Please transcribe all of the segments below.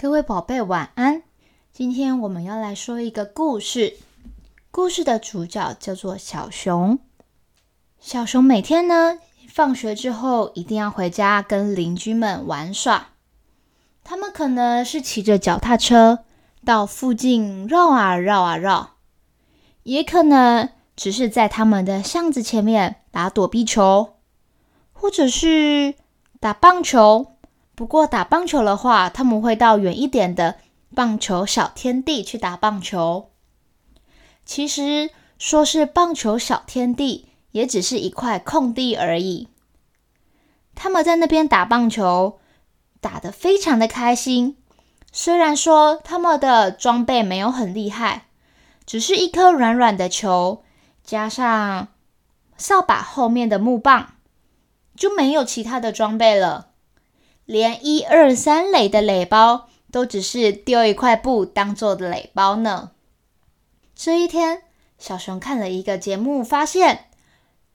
各位宝贝晚安。今天我们要来说一个故事。故事的主角叫做小熊。小熊每天呢，放学之后一定要回家跟邻居们玩耍。他们可能是骑着脚踏车到附近绕啊绕啊绕，也可能只是在他们的巷子前面打躲避球，或者是打棒球。不过打棒球的话，他们会到远一点的棒球小天地去打棒球。其实说是棒球小天地，也只是一块空地而已。他们在那边打棒球，打得非常的开心。虽然说他们的装备没有很厉害，只是一颗软软的球，加上扫把后面的木棒，就没有其他的装备了。连一二三垒的垒包都只是丢一块布当做的垒包呢。这一天，小熊看了一个节目，发现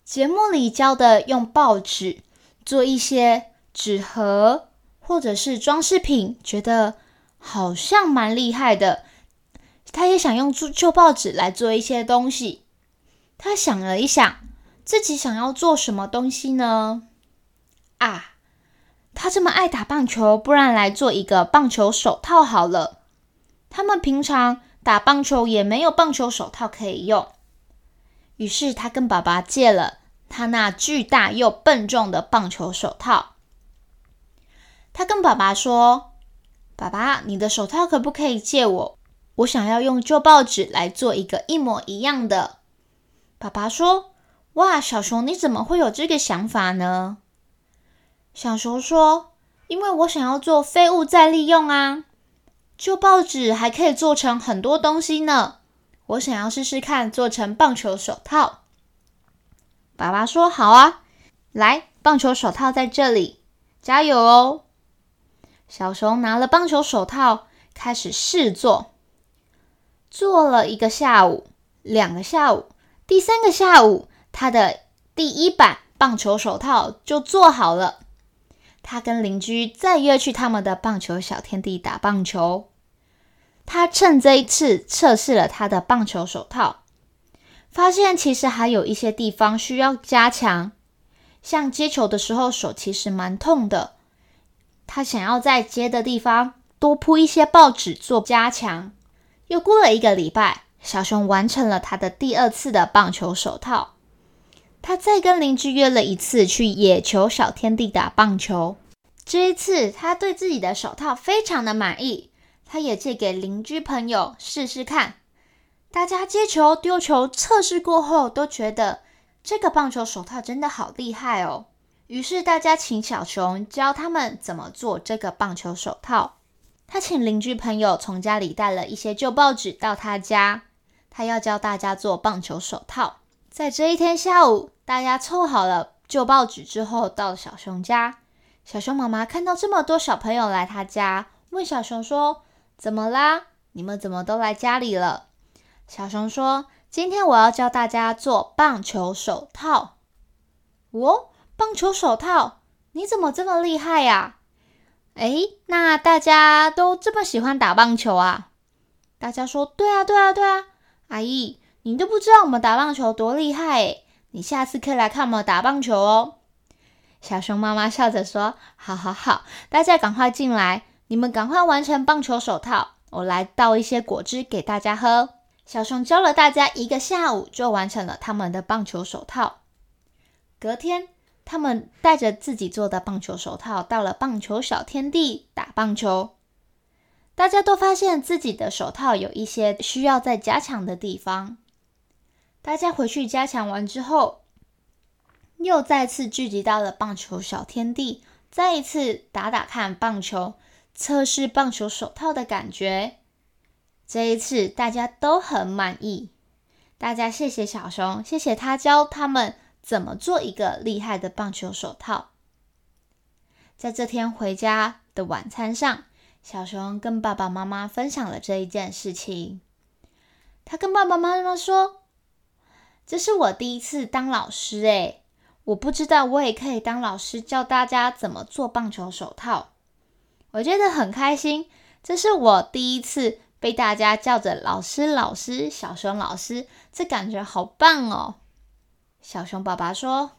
节目里教的用报纸做一些纸盒或者是装饰品，觉得好像蛮厉害的。他也想用旧旧报纸来做一些东西。他想了一想，自己想要做什么东西呢？啊！这么爱打棒球，不然来做一个棒球手套好了。他们平常打棒球也没有棒球手套可以用，于是他跟爸爸借了他那巨大又笨重的棒球手套。他跟爸爸说：“爸爸，你的手套可不可以借我？我想要用旧报纸来做一个一模一样的。”爸爸说：“哇，小熊，你怎么会有这个想法呢？”小熊说：“因为我想要做废物再利用啊，旧报纸还可以做成很多东西呢。我想要试试看做成棒球手套。”爸爸说：“好啊，来，棒球手套在这里，加油哦！”小熊拿了棒球手套开始试做，做了一个下午，两个下午，第三个下午，他的第一版棒球手套就做好了。他跟邻居再约去他们的棒球小天地打棒球。他趁这一次测试了他的棒球手套，发现其实还有一些地方需要加强，像接球的时候手其实蛮痛的。他想要在接的地方多铺一些报纸做加强。又过了一个礼拜，小熊完成了他的第二次的棒球手套。他再跟邻居约了一次去野球小天地打棒球。这一次，他对自己的手套非常的满意，他也借给邻居朋友试试看。大家接球、丢球测试过后，都觉得这个棒球手套真的好厉害哦。于是，大家请小熊教他们怎么做这个棒球手套。他请邻居朋友从家里带了一些旧报纸到他家，他要教大家做棒球手套。在这一天下午，大家凑好了旧报纸之后，到了小熊家。小熊妈妈看到这么多小朋友来他家，问小熊说：“怎么啦？你们怎么都来家里了？”小熊说：“今天我要教大家做棒球手套。”哦，棒球手套？你怎么这么厉害呀？诶，那大家都这么喜欢打棒球啊？大家说：“对啊，对啊，对啊，阿姨。”你都不知道我们打棒球多厉害诶，你下次可以来看我们打棒球哦。小熊妈妈笑着说：“好好好，大家赶快进来，你们赶快完成棒球手套。我来倒一些果汁给大家喝。”小熊教了大家一个下午，就完成了他们的棒球手套。隔天，他们带着自己做的棒球手套到了棒球小天地打棒球。大家都发现自己的手套有一些需要再加强的地方。大家回去加强完之后，又再次聚集到了棒球小天地，再一次打打看棒球，测试棒球手套的感觉。这一次大家都很满意，大家谢谢小熊，谢谢他教他们怎么做一个厉害的棒球手套。在这天回家的晚餐上，小熊跟爸爸妈妈分享了这一件事情。他跟爸爸妈妈说。这是我第一次当老师诶，我不知道我也可以当老师教大家怎么做棒球手套，我觉得很开心。这是我第一次被大家叫着老师、老师、小熊老师，这感觉好棒哦！小熊爸爸说：“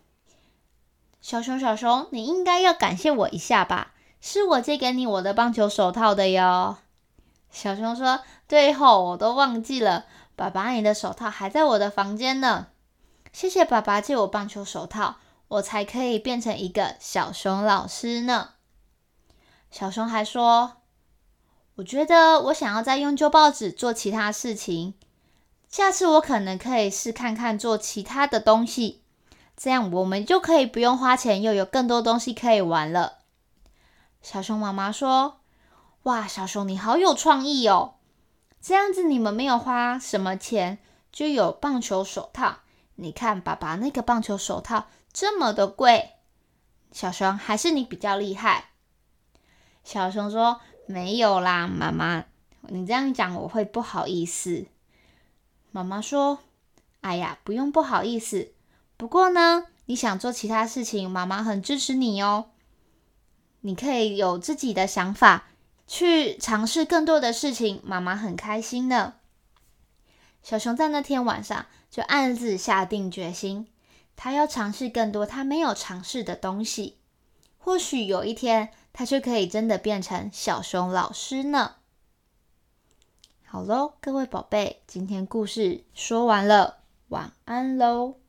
小熊，小熊，你应该要感谢我一下吧？是我借给你我的棒球手套的哟。”小熊说：“对吼，我都忘记了，爸爸，你的手套还在我的房间呢。谢谢爸爸借我棒球手套，我才可以变成一个小熊老师呢。”小熊还说。我觉得我想要再用旧报纸做其他事情，下次我可能可以试看看做其他的东西，这样我们就可以不用花钱，又有更多东西可以玩了。小熊妈妈说：“哇，小熊你好有创意哦！这样子你们没有花什么钱就有棒球手套。你看爸爸那个棒球手套这么的贵，小熊还是你比较厉害。”小熊说。没有啦，妈妈，你这样讲我会不好意思。妈妈说：“哎呀，不用不好意思。不过呢，你想做其他事情，妈妈很支持你哦。你可以有自己的想法，去尝试更多的事情，妈妈很开心的。”小熊在那天晚上就暗自下定决心，他要尝试更多他没有尝试的东西。或许有一天。他就可以真的变成小熊老师呢。好喽，各位宝贝，今天故事说完了，晚安喽。